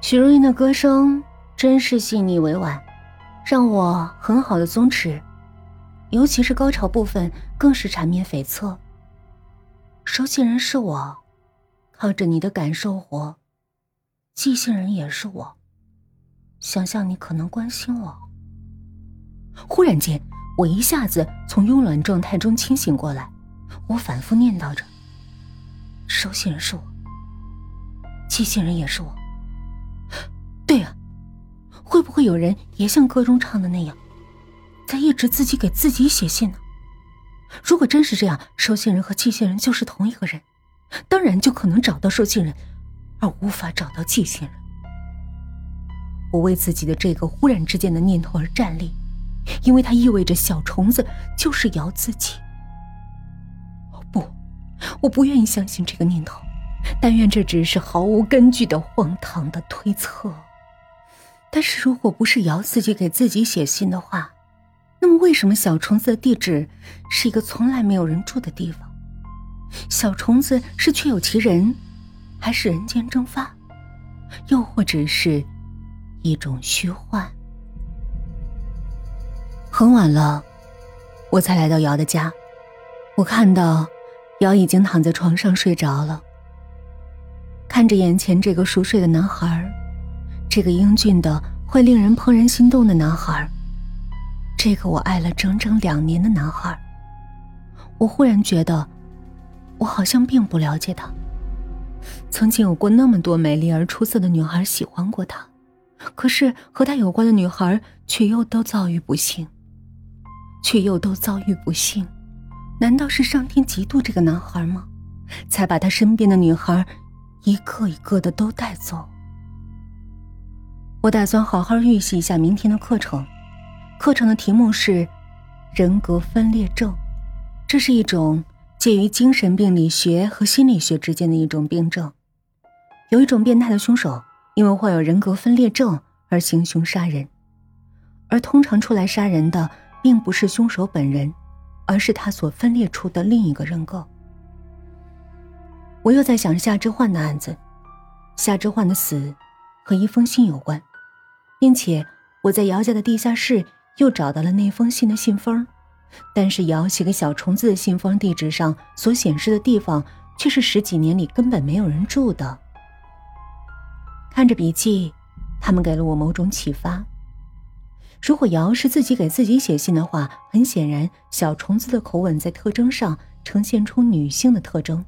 许茹芸的歌声真是细腻委婉，让我很好的松弛，尤其是高潮部分更是缠绵悱恻。收信人是我，靠着你的感受活；寄信人也是我，想象你可能关心我。忽然间，我一下子从慵懒状态中清醒过来，我反复念叨着：收信人是我，寄信人也是我。对呀，会不会有人也像歌中唱的那样，在一直自己给自己写信呢？如果真是这样，收信人和寄信人就是同一个人，当然就可能找到收信人，而无法找到寄信人。我为自己的这个忽然之间的念头而站立，因为它意味着小虫子就是瑶自己。不，我不愿意相信这个念头，但愿这只是毫无根据的荒唐的推测。但是如果不是瑶自己给自己写信的话，那么为什么小虫子的地址是一个从来没有人住的地方？小虫子是确有其人，还是人间蒸发？又或者是一种虚幻？很晚了，我才来到瑶的家。我看到瑶已经躺在床上睡着了，看着眼前这个熟睡的男孩。这个英俊的、会令人怦然心动的男孩，这个我爱了整整两年的男孩，我忽然觉得，我好像并不了解他。曾经有过那么多美丽而出色的女孩喜欢过他，可是和他有关的女孩却又都遭遇不幸，却又都遭遇不幸。难道是上天嫉妒这个男孩吗？才把他身边的女孩一个一个的都带走？我打算好好预习一下明天的课程。课程的题目是人格分裂症，这是一种介于精神病理学和心理学之间的一种病症。有一种变态的凶手，因为患有人格分裂症而行凶杀人，而通常出来杀人的并不是凶手本人，而是他所分裂出的另一个人格。我又在想夏之焕的案子，夏之焕的死和一封信有关。并且我在姚家的地下室又找到了那封信的信封，但是姚写给小虫子的信封地址上所显示的地方却是十几年里根本没有人住的。看着笔记，他们给了我某种启发。如果姚是自己给自己写信的话，很显然小虫子的口吻在特征上呈现出女性的特征。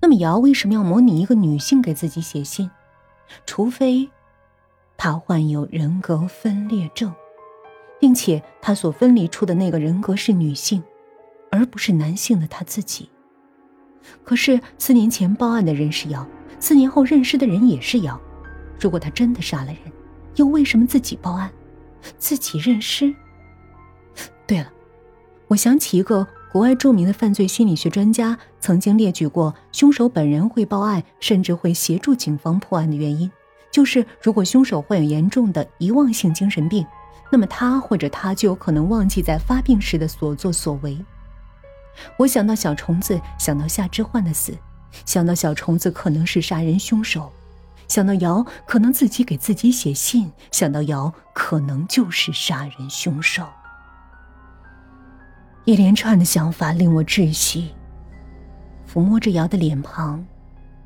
那么姚为什么要模拟一个女性给自己写信？除非。他患有人格分裂症，并且他所分离出的那个人格是女性，而不是男性的他自己。可是四年前报案的人是瑶，四年后认尸的人也是瑶。如果他真的杀了人，又为什么自己报案，自己认尸？对了，我想起一个国外著名的犯罪心理学专家曾经列举过凶手本人会报案，甚至会协助警方破案的原因。就是，如果凶手患有严重的遗忘性精神病，那么他或者他就有可能忘记在发病时的所作所为。我想到小虫子，想到夏之焕的死，想到小虫子可能是杀人凶手，想到瑶可能自己给自己写信，想到瑶可能就是杀人凶手。一连串的想法令我窒息。抚摸着瑶的脸庞，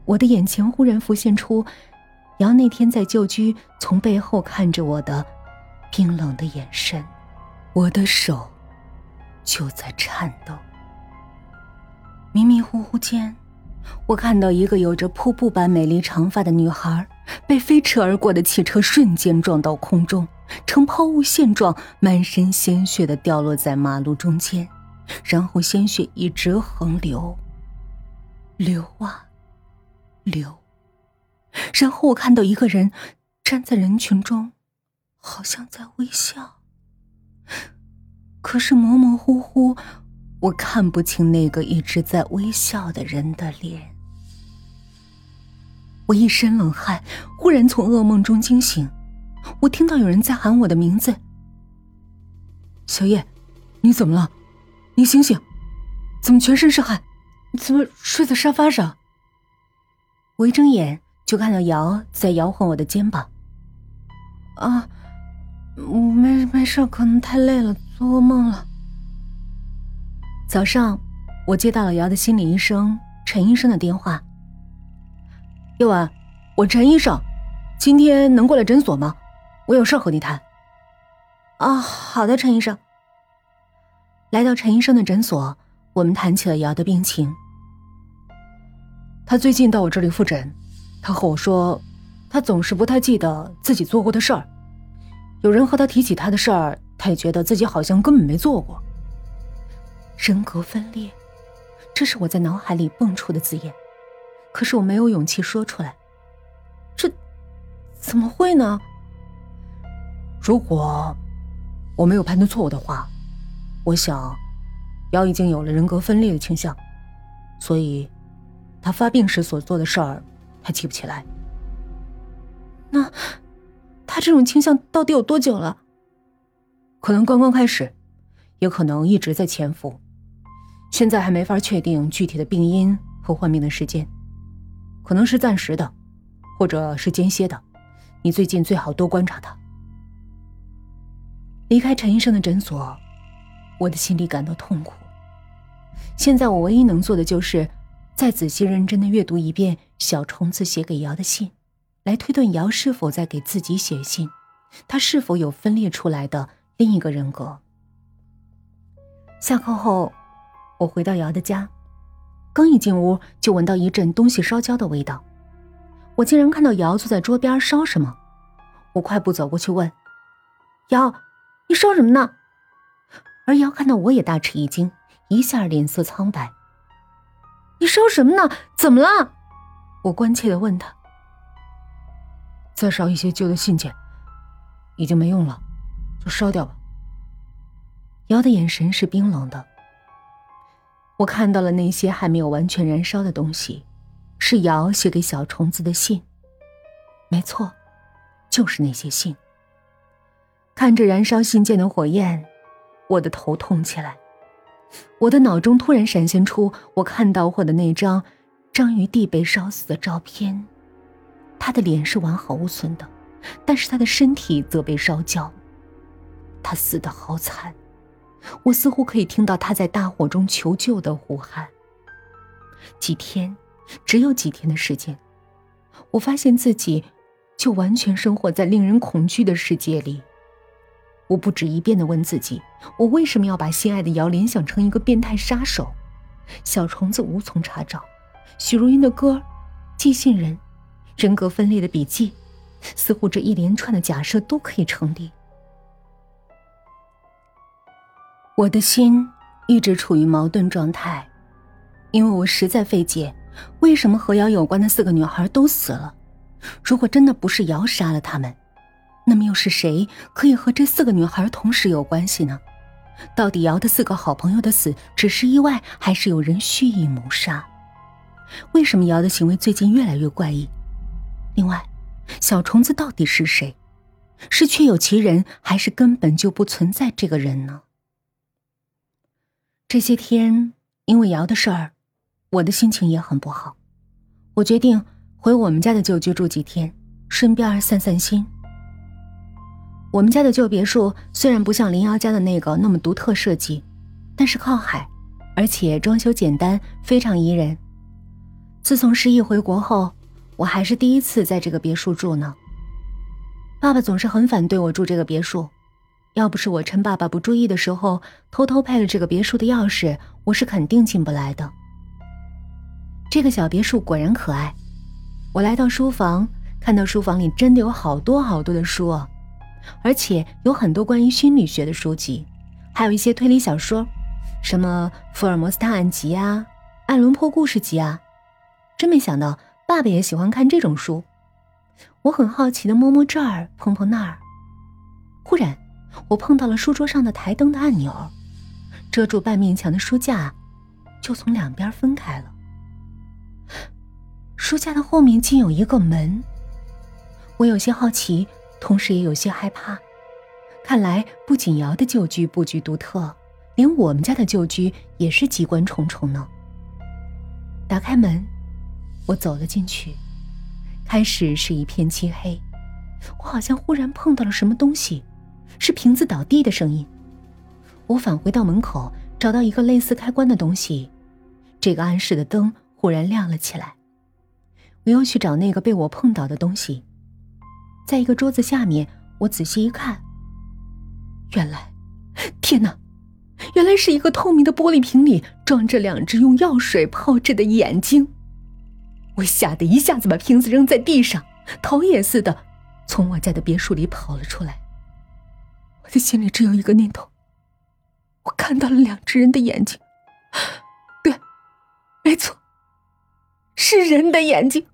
我的眼前忽然浮现出。瑶那天在旧居从背后看着我的冰冷的眼神，我的手就在颤抖。迷迷糊糊间，我看到一个有着瀑布般美丽长发的女孩被飞驰而过的汽车瞬间撞到空中，呈抛物线状，满身鲜血的掉落在马路中间，然后鲜血一直横流，流啊，流。然后我看到一个人站在人群中，好像在微笑。可是模模糊糊，我看不清那个一直在微笑的人的脸。我一身冷汗，忽然从噩梦中惊醒。我听到有人在喊我的名字：“小叶，你怎么了？你醒醒！怎么全身是汗？怎么睡在沙发上？”我一睁眼。就看到瑶在摇晃我的肩膀。啊，没没事，可能太累了，做噩梦了。早上，我接到了瑶的心理医生陈医生的电话。叶婉，我陈医生，今天能过来诊所吗？我有事和你谈。啊，好的，陈医生。来到陈医生的诊所，我们谈起了瑶的病情。他最近到我这里复诊，他和我说，他总是不太记得自己做过的事儿。有人和他提起他的事儿，他也觉得自己好像根本没做过。人格分裂，这是我在脑海里蹦出的字眼，可是我没有勇气说出来。这怎么会呢？如果我没有判断错误的话，我想，瑶已经有了人格分裂的倾向，所以。他发病时所做的事儿，他记不起来。那他这种倾向到底有多久了？可能刚刚开始，也可能一直在潜伏。现在还没法确定具体的病因和患病的时间，可能是暂时的，或者是间歇的。你最近最好多观察他。离开陈医生的诊所，我的心里感到痛苦。现在我唯一能做的就是。再仔细认真的阅读一遍小虫子写给瑶的信，来推断瑶是否在给自己写信，他是否有分裂出来的另一个人格。下课后，我回到瑶的家，刚一进屋就闻到一阵东西烧焦的味道，我竟然看到瑶坐在桌边烧什么，我快步走过去问：“瑶，你烧什么呢？”而瑶看到我也大吃一惊，一下脸色苍白。你烧什么呢？怎么了？我关切的问他。再烧一些旧的信件，已经没用了，就烧掉吧。瑶的眼神是冰冷的。我看到了那些还没有完全燃烧的东西，是瑶写给小虫子的信。没错，就是那些信。看着燃烧信件的火焰，我的头痛起来。我的脑中突然闪现出我看到过的那张张于地被烧死的照片，他的脸是完好无损的，但是他的身体则被烧焦。他死的好惨，我似乎可以听到他在大火中求救的呼喊。几天，只有几天的时间，我发现自己就完全生活在令人恐惧的世界里。我不止一遍的问自己：我为什么要把心爱的瑶联想成一个变态杀手？小虫子无从查找，许茹芸的歌，寄信人，人格分裂的笔记，似乎这一连串的假设都可以成立。我的心一直处于矛盾状态，因为我实在费解，为什么和瑶有关的四个女孩都死了？如果真的不是瑶杀了他们？那么又是谁可以和这四个女孩同时有关系呢？到底瑶的四个好朋友的死只是意外，还是有人蓄意谋杀？为什么瑶的行为最近越来越怪异？另外，小虫子到底是谁？是确有其人，还是根本就不存在这个人呢？这些天因为瑶的事儿，我的心情也很不好。我决定回我们家的旧居住几天，顺便散散心。我们家的旧别墅虽然不像林瑶家的那个那么独特设计，但是靠海，而且装修简单，非常宜人。自从失忆回国后，我还是第一次在这个别墅住呢。爸爸总是很反对我住这个别墅，要不是我趁爸爸不注意的时候偷偷配了这个别墅的钥匙，我是肯定进不来的。这个小别墅果然可爱。我来到书房，看到书房里真的有好多好多的书啊。而且有很多关于心理学的书籍，还有一些推理小说，什么《福尔摩斯探案集》啊，《爱伦坡故事集》啊。真没想到爸爸也喜欢看这种书。我很好奇的摸摸这儿，碰碰那儿。忽然，我碰到了书桌上的台灯的按钮，遮住半面墙的书架就从两边分开了。书架的后面竟有一个门。我有些好奇。同时也有些害怕，看来不仅瑶的旧居布局独特，连我们家的旧居也是机关重重呢。打开门，我走了进去，开始是一片漆黑，我好像忽然碰到了什么东西，是瓶子倒地的声音。我返回到门口，找到一个类似开关的东西，这个暗室的灯忽然亮了起来。我又去找那个被我碰倒的东西，在一个桌子下面，我仔细一看，原来，天哪，原来是一个透明的玻璃瓶里装着两只用药水泡着的眼睛。我吓得一下子把瓶子扔在地上，逃也似的从我家的别墅里跑了出来。我的心里只有一个念头：我看到了两只人的眼睛，对，没错，是人的眼睛。